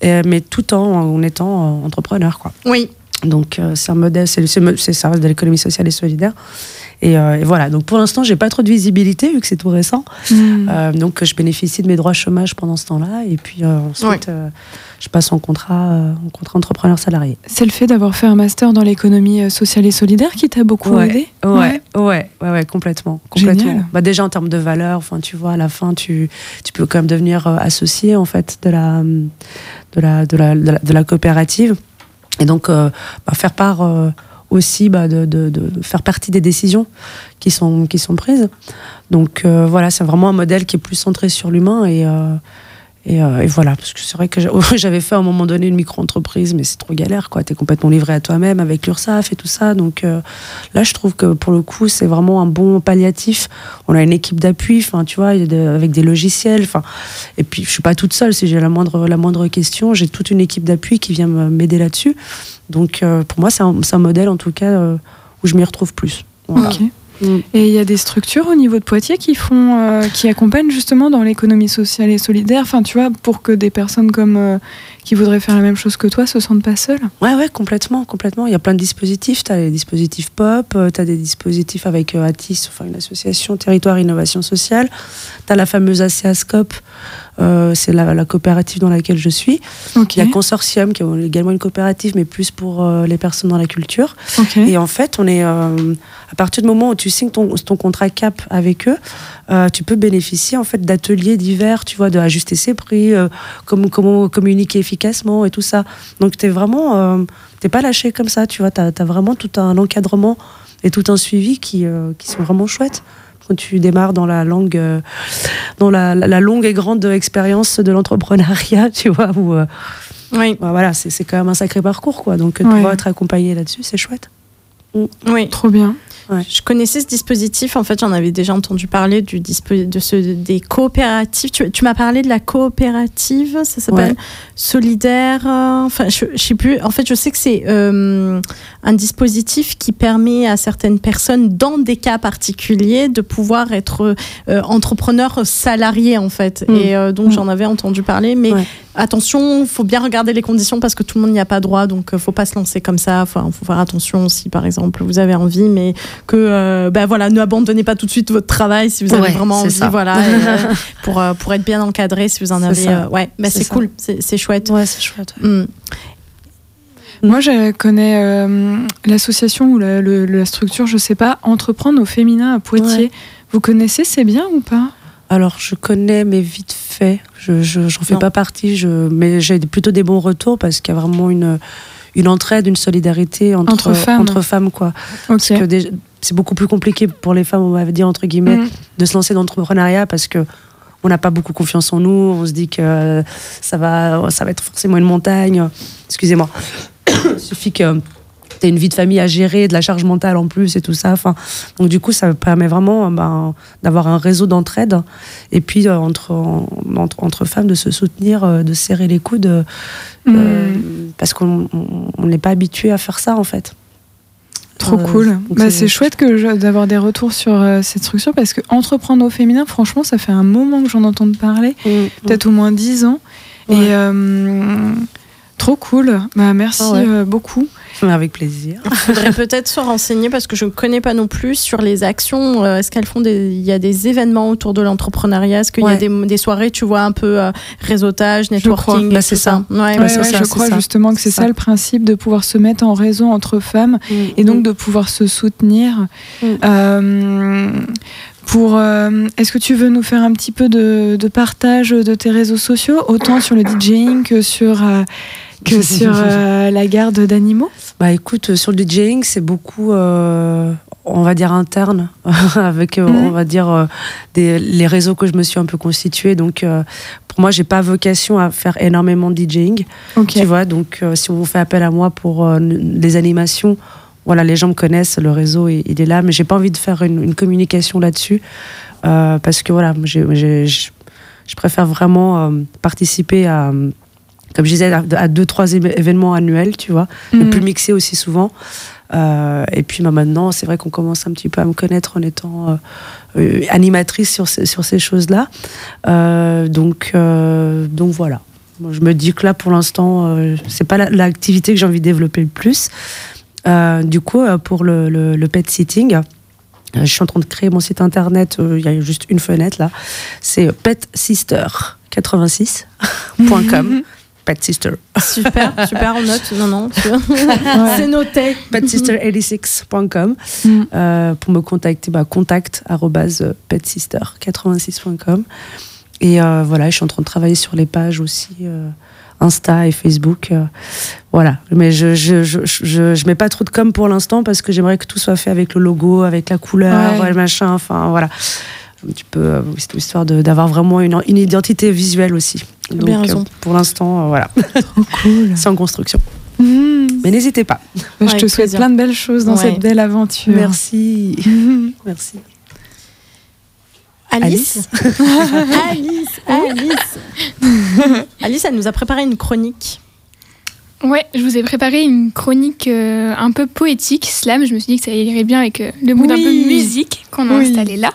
Et- mais tout en, en étant entrepreneur quoi. Oui. Donc c'est un modèle, c'est- ça reste de l'économie sociale et solidaire. Et, euh, et voilà. Donc pour l'instant, j'ai pas trop de visibilité vu que c'est tout récent. Mm. Euh, donc je bénéficie de mes droits chômage pendant ce temps-là. Et puis euh, ensuite, je passe en contrat, en contrat entrepreneur salarié. C'est le fait d'avoir fait un master dans l'économie sociale et solidaire qui t'a beaucoup aidé? Ouais, ouais, ouais, ouais, complètement, complètement. Génial. Bah déjà en termes de valeur, enfin tu vois, à la fin, tu, tu peux quand même devenir associé en fait de la, de la, de la, de la, de la coopérative, et donc bah, faire part aussi bah, de, de, faire partie des décisions qui sont qui sont prises. Donc euh, voilà, c'est vraiment un modèle qui est plus centré sur l'humain et euh, et, euh, et voilà, parce que c'est vrai que j'a- j'avais fait à un moment donné une micro-entreprise, mais c'est trop galère, quoi. T'es complètement livré à toi-même avec l'URSSAF et tout ça. Donc euh, là, je trouve que pour le coup, c'est vraiment un bon palliatif. On a une équipe d'appui, enfin, tu vois, avec des logiciels. Enfin, et puis je suis pas toute seule. Si j'ai la moindre la moindre question, j'ai toute une équipe d'appui qui vient m'aider là-dessus. Donc euh, pour moi, c'est un, modèle en tout cas où je m'y retrouve plus. Voilà. Mm. Et il y a des structures au niveau de Poitiers qui font, euh, qui accompagnent justement dans l'économie sociale et solidaire. Enfin, tu vois, pour que des personnes comme euh, qui voudraient faire la même chose que toi se sentent pas seules. Ouais, ouais, complètement, complètement. Il y a plein de dispositifs. Tu as les dispositifs pop, tu as des dispositifs avec euh, ATIS, enfin une association Territoire Innovation Sociale. Tu as la fameuse ACASCOP, euh, c'est la, la coopérative dans laquelle je suis. Il y a Consortium, qui est également une coopérative, mais plus pour euh, les personnes dans la culture. Et en fait, on est euh, à partir du moment où tu signes ton, ton contrat CAP avec eux, tu peux bénéficier en fait d'ateliers divers, tu vois, de ajuster ses prix, comment, comment communiquer efficacement et tout ça. Donc t'es vraiment, euh, t'es pas lâché comme ça, tu vois. As vraiment tout un encadrement et tout un suivi qui, qui sont vraiment chouettes. Quand tu démarres dans la langue, euh, dans la, longue et grande expérience de l'entrepreneuriat, tu vois, où euh, Oui. bah, voilà, c'est quand même un sacré parcours, quoi. Donc de Ouais. pouvoir être accompagné là-dessus, c'est chouette. Oui. Trop bien. Je connaissais ce dispositif. En fait, j'en avais déjà entendu parler du de ce, des coopératives. Tu, tu m'as parlé de la coopérative, ça s'appelle Ouais. Solidaire. euh, Enfin, je, je sais plus. En fait, je sais que c'est euh, un dispositif qui permet à certaines personnes, dans des cas particuliers, de pouvoir être euh, entrepreneur salarié, en fait. Mm. Et euh, donc, Mm. j'en avais entendu parler. Mais Ouais. Attention, faut bien regarder les conditions parce que tout le monde n'y a pas droit. Donc, euh, faut pas se lancer comme ça. Faut, faut faire attention si, par exemple, vous avez envie, mais que euh, ben voilà ne abandonnez pas tout de suite votre travail si vous avez Ouais, vraiment envie ça. voilà et, euh, pour euh, pour être bien encadré si vous en avez euh, ouais mais C'est c'est cool c'est c'est chouette Ouais, c'est chouette. Mm. Moi, je connais euh, l'association ou la, le- la structure, je sais pas, Entreprendre au féminin à Poitiers. Ouais. Vous connaissez, c'est bien ou pas? Alors, je connais, mais vite fait. Je j'en fais Non. pas partie, je, mais j'ai plutôt des bons retours parce qu'il y a vraiment une, une entraide, une solidarité entre, Entre femmes. entre femmes, quoi. Parce que c'est beaucoup plus compliqué pour les femmes, on va dire entre guillemets, Mm. de se lancer dans l'entrepreneuriat parce que on n'a pas beaucoup confiance en nous. On se dit que ça va, ça va être forcément une montagne. Excusez-moi. Il suffit que une vie de famille à gérer, de la charge mentale en plus et tout ça. Enfin, donc du coup, ça permet vraiment ben, d'avoir un réseau d'entraide et puis euh, entre, entre, entre femmes de se soutenir, euh, de serrer les coudes euh, Mm. euh, parce qu'on on- on n'est pas habitué à faire ça en fait. Trop Euh, cool. Bah, c'est chouette que d'avoir des retours sur euh, cette structure parce que entreprendre au féminin, franchement, ça fait un moment que j'en entends parler, Mm, peut-être au moins 10 ans. Ouais. Et euh, Trop cool. Bah, merci Ah ouais. euh, beaucoup. Avec plaisir. faudrait peut-être se renseigner parce que je ne connais pas non plus sur les actions. Euh, Est-ce qu'elles font des, il y a des événements autour de l'entrepreneuriat? Est-ce qu'il y a des, des soirées, tu vois, un peu euh, réseautage, networking Bah, et c'est ça. Ouais, ça, je crois ça. justement que c'est ça. le principe de pouvoir se mettre en réseau entre femmes et donc de pouvoir se soutenir. Mm. Euh, pour, euh, est-ce que tu veux nous faire un petit peu de, de partage de tes réseaux sociaux, autant sur le DJing que sur que sur euh, la garde d'animaux Bah écoute, euh, sur le DJing, c'est beaucoup, euh, on va dire, interne, avec, euh, Mhm. on va dire, des, les réseaux que je me suis un peu constitués. Donc, pour moi, j'ai pas vocation à faire énormément de DJing, tu vois. Donc, si on vous fait appel à moi pour les animations, voilà, les gens me connaissent, le réseau, il, il est là, mais j'ai pas envie de faire une, une communication là-dessus, parce que voilà, j'ai- je préfère vraiment participer à, comme je disais, à, à deux, trois événements annuels, tu vois et Mm. plus mixer aussi souvent. Euh, et puis bah, maintenant, c'est vrai qu'on commence un petit peu à me connaître en étant euh, euh, animatrice sur, ces- sur ces choses-là. Euh, donc, donc voilà. Moi, je me dis que là, pour l'instant, c'est pas la- l'activité que j'ai envie de développer le plus. Du coup, pour le, le, le pet sitting, je suis en train de créer mon site internet. Il y a juste une fenêtre là. C'est petsister86.com. Pet Sister. Super, super, on note. Non, non, c'est noté. petsister86.com Mm. euh, pour me contacter bah, contact arobase petsister86.com et euh, voilà je suis en train de travailler sur les pages aussi euh, Insta et Facebook euh, voilà mais je je, je, je je mets pas trop de com pour l'instant parce que j'aimerais que tout soit fait avec le logo avec la couleur Ouais. le machin enfin voilà un petit peu euh, c'est histoire d'avoir vraiment une, une identité visuelle aussi donc bien raison. euh, pour l'instant euh, voilà Trop cool. c'est en construction Mm. mais n'hésitez pas Bah, je te souhaite plaisir. plein de belles choses dans Ouais. cette belle aventure. merci merci Alice Alice Alice Alice, elle nous a préparé une chronique. Ouais, je vous ai préparé une chronique euh, un peu poétique, slam. Je me suis dit que ça irait bien avec euh, le mood un peu Oui. musique qu'on a Oui. installé là.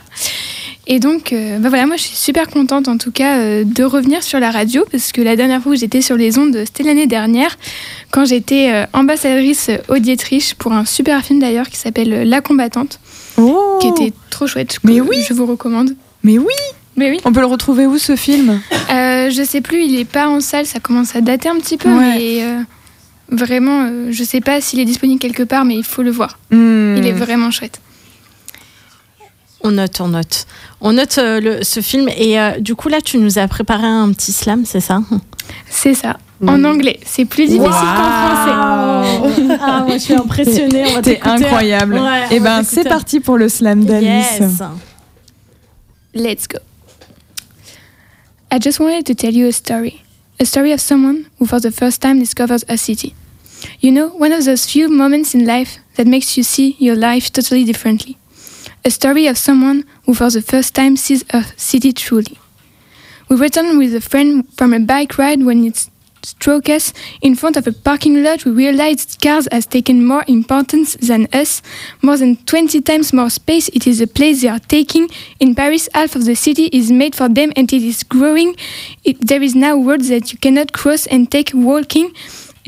Et donc, euh, bah voilà, moi je suis super contente en tout cas euh, de revenir sur la radio parce que la dernière fois où j'étais sur les ondes, c'était l'année dernière quand j'étais euh, ambassadrice auditrice pour un super film d'ailleurs qui s'appelle euh, La combattante, Oh. qui était trop chouette. Mais oui. Je vous recommande. Mais oui, Mais oui. on peut le retrouver où ce film? Euh, je sais plus, il est pas en salle, ça commence à dater un petit peu, Ouais. mais euh, vraiment, euh, je sais pas s'il est disponible quelque part, mais il faut le voir. Mm. Il est vraiment chouette. On note, on note. On note euh, le- ce film et euh, du coup là tu nous as préparé un petit slam, c'est ça? C'est ça. En anglais, c'est plus difficile qu'en français. Ah moi je suis impressionnée. T'es incroyable. Ouais, Et va ben c'est parti pour le slam d'Alice. Yes. Let's go. I just wanted to tell you a story. A story of someone who for the first time discovers a city. You know, one of those few moments in life that makes you see your life totally differently. A story of someone who for the first time sees a city truly. We returned with a friend from a bike ride when it struck us in front of a parking lot. We realized cars has taken more importance than us. More than 20 times more space. It is a place they are taking. In Paris, half of the city is made for them and it is growing. It, there is now roads that you cannot cross and take walking.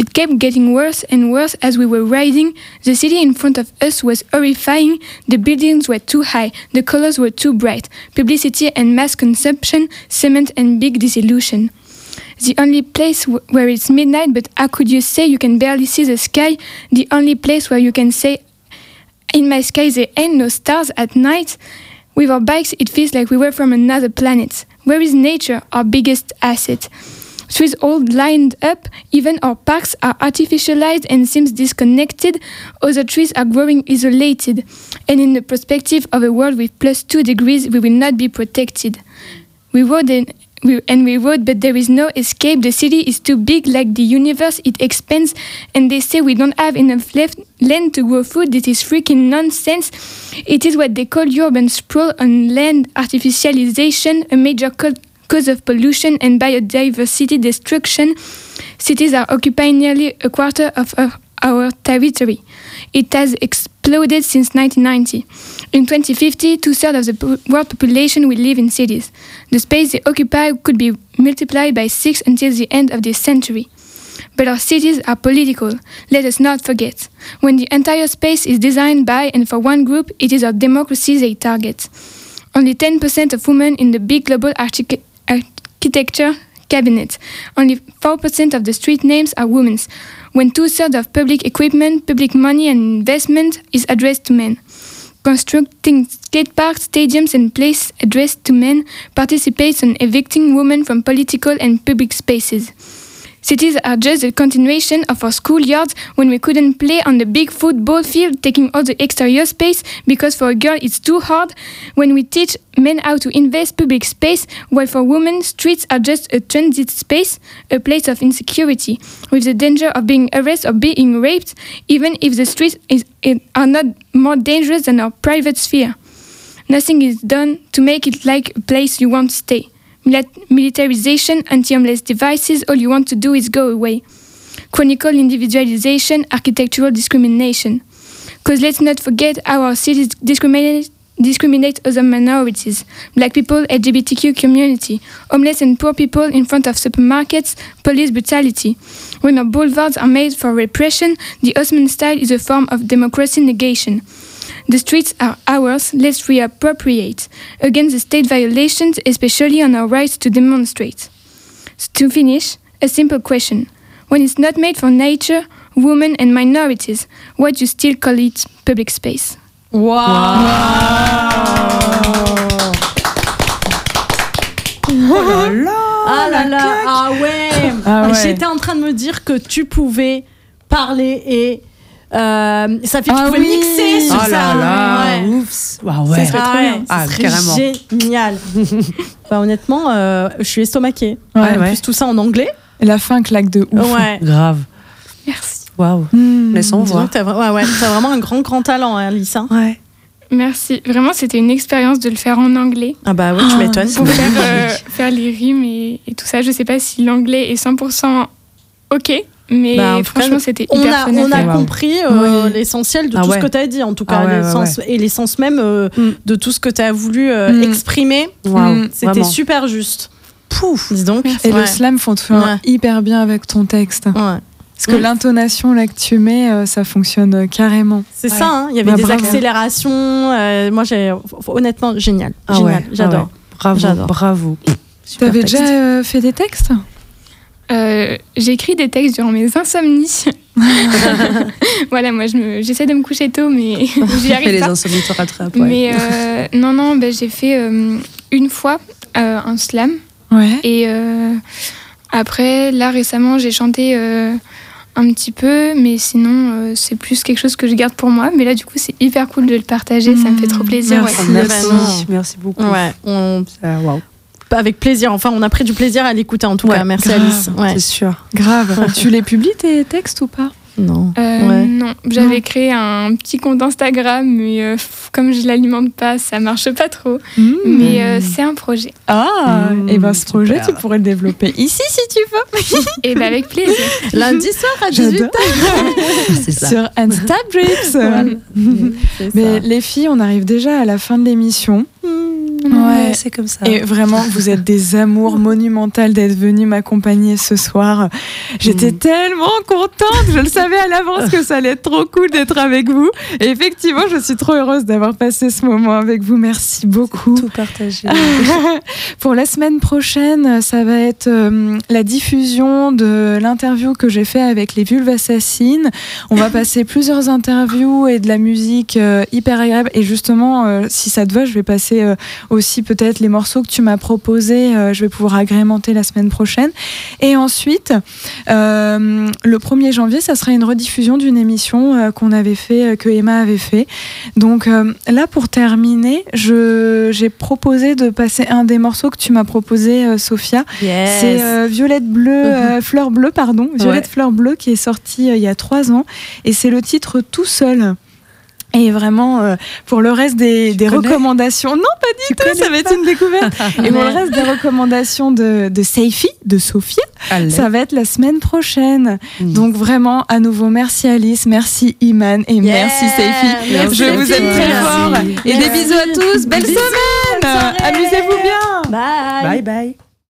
It kept getting worse and worse as we were riding. The city in front of us was horrifying. The buildings were too high, the colors were too bright. Publicity and mass consumption, cement and big disillusion. The only place where it's midnight, but how could you say you can barely see the sky? The only place where you can say, in my sky there ain't no stars at night? With our bikes, it feels like we were from another planet. Where is nature, our biggest asset? Trees all lined up, even our parks are artificialized and seems disconnected. Other trees are growing isolated. And in the perspective of a world with plus two degrees, we will not be protected. We rode and we, and we rode, but there is no escape. The city is too big, like the universe, it expands, and they say we don't have enough left land to grow food. This is freaking nonsense. It is what they call urban sprawl on land artificialization, a major co- cause of pollution and biodiversity destruction. Cities are occupying nearly a quarter of our, territory. It has exploded since 1990. In 2050, two thirds of the world population will live in cities. The space they occupy could be multiplied by six until the end of this century. But our cities are political. Let us not forget. When the entire space is designed by and for one group, it is our democracy they target. Only 10% of women in the big global archi- architecture cabinet. Only 4% of the street names are women's. When two thirds of public equipment, public money, and investment is addressed to men. Constructing skate parks, stadiums, and places addressed to men participates in evicting women from political and public spaces. Cities are just a continuation of our schoolyards when we couldn't play on the big football field, taking all the exterior space because for a girl it's too hard. When we teach men how to invest public space, while for women streets are just a transit space, a place of insecurity, with the danger of being arrested or being raped, even if the streets is, are not more dangerous than our private sphere. Nothing is done to make it like a place you want to stay. Milit- militarization, anti-homeless devices, all you want to do is go away. Chronicle individualization, architectural discrimination. Because let's not forget how our cities discriminate, discriminate other minorities, black people, LGBTQ community, homeless and poor people in front of supermarkets, police brutality. When our boulevards are made for repression, the Osman style is a form of democracy negation. The streets are ours, let's reappropriate against the state violations, especially on our rights to demonstrate. To finish, a simple question. When it's not made for nature, women, and minorities, why do you still call it public space? Ah là là, ah ouais. Ah ouais. J'étais en train de me dire que tu pouvais parler et euh, ça fait que Ah tu pouvais mixer sur Oh ça. là là, Ouais. oups. Ah ouais. Ça serait trop Ah bien. ouais. Ça Ah, serait carrément. génial. bah, honnêtement, euh, je suis estomaquée. Ouais, en ouais. plus, tout ça en anglais. Et la fin claque de ouf. Ouais. Grave. Merci. Waouh. Hmm. Laissons voir. T'as ouais, ouais, t'as vraiment un grand, grand talent, hein, Alice. hein. Ouais. Merci. Vraiment, c'était une expérience de le faire en anglais. Ah bah oui, tu m'étonnes. Pour faire, euh, faire les rimes et, et tout ça. Je sais pas si l'anglais est 100% OK, mais Bah, franchement, c'était On hyper a, fun on a. Wow. compris euh, Oui. l'essentiel de Ah tout ouais. ce que tu as dit, en tout Ah cas, ouais, ouais, l'essence- et l'essence même euh, Mm. de tout ce que tu as voulu euh, Mm. exprimer. Mm. C'était super juste. Pouf, dis donc. Et Ouais. le slam fonctionne Ouais. hyper bien avec ton texte. Ouais. Parce que l'intonation là que tu mets, euh, ça fonctionne carrément. C'est Ouais. ça, hein, il y avait Bah, des bravo. accélérations. euh, moi, j'ai honnêtement génial. Ah génial, ouais, j'adore. ah ouais. Bravo, J'adore. bravo. Super T'avais déjà euh, fait des textes? Euh, j'ai écrit des textes durant mes insomnies. voilà, moi j'essaie de me coucher tôt, mais j'y arrive les pas. insomnies te rattrapent. ouais. Mais euh, non, non, ben, j'ai fait euh, une fois euh, un slam. Ouais. Et euh, après, là récemment, j'ai chanté euh, un petit peu, mais sinon, euh, c'est plus quelque chose que je garde pour moi. Mais là, du coup, c'est hyper cool de le partager, ça me fait trop plaisir. Merci. ouais. Merci, Vraiment. merci beaucoup. Ouais, on- Ça, waouh. Avec plaisir. Enfin, on a pris du plaisir à l'écouter en tout Ouais, cas. Merci grave. Alice. Ouais. C'est sûr. Grave. tu les publies tes textes ou pas? Non. Euh, Ouais. Non, j'avais créé un petit compte Instagram, mais euh, pff, comme je l'alimente pas, ça marche pas trop. Mais euh, c'est un projet. Ah, Mm, et ben ce super. projet, tu pourrais le développer ici si tu veux. Et ben avec plaisir. Lundi soir à 18h. J'adore. C'est ça. Sur Insta Drips. C'est Mais ça. les filles, on arrive déjà à la fin de l'émission. Ouais, c'est comme ça. Et vraiment, vous êtes des amours monumentales d'être venus m'accompagner ce soir. J'étais Mm. tellement contente. Je le savais à l'avance que ça allait être trop cool d'être avec vous. Et effectivement, je suis trop heureuse d'avoir passé ce moment avec vous. Merci beaucoup. Tout partagé. Pour la semaine prochaine, ça va être euh, la diffusion de l'interview que j'ai fait avec les Vulves Assassines. On va passer plusieurs interviews et de la musique euh, hyper agréable. Et justement, euh, si ça te va, je vais passer aussi peut-être les morceaux que tu m'as proposés. euh, je vais pouvoir agrémenter la semaine prochaine. Et ensuite, euh, le 1er janvier, ça sera une rediffusion d'une émission euh, qu'on avait fait, que Emma avait fait. Donc là, pour terminer, je- j'ai proposé de passer un des morceaux que tu m'as proposé, Sophia. C'est Violette Bleue, euh, Fleur Bleue, pardon. Violette Ouais. Fleur Bleue qui est sortie il y a trois ans. Et c'est le titre Tout seul. Et vraiment, euh, pour le reste des, des recommandations, non, pas du tout, ça va être une découverte. Et pour le reste des recommandations de, de Seifi, de Sophia, Allez. ça va être la semaine prochaine. Mm. Donc vraiment, à nouveau, merci Alice, merci Iman et merci Seifi. Merci, Je vous aime très Merci. fort. Et des Merci. bisous à tous. Belle Bisous, semaine. Amusez-vous bien. Bye. Bye bye.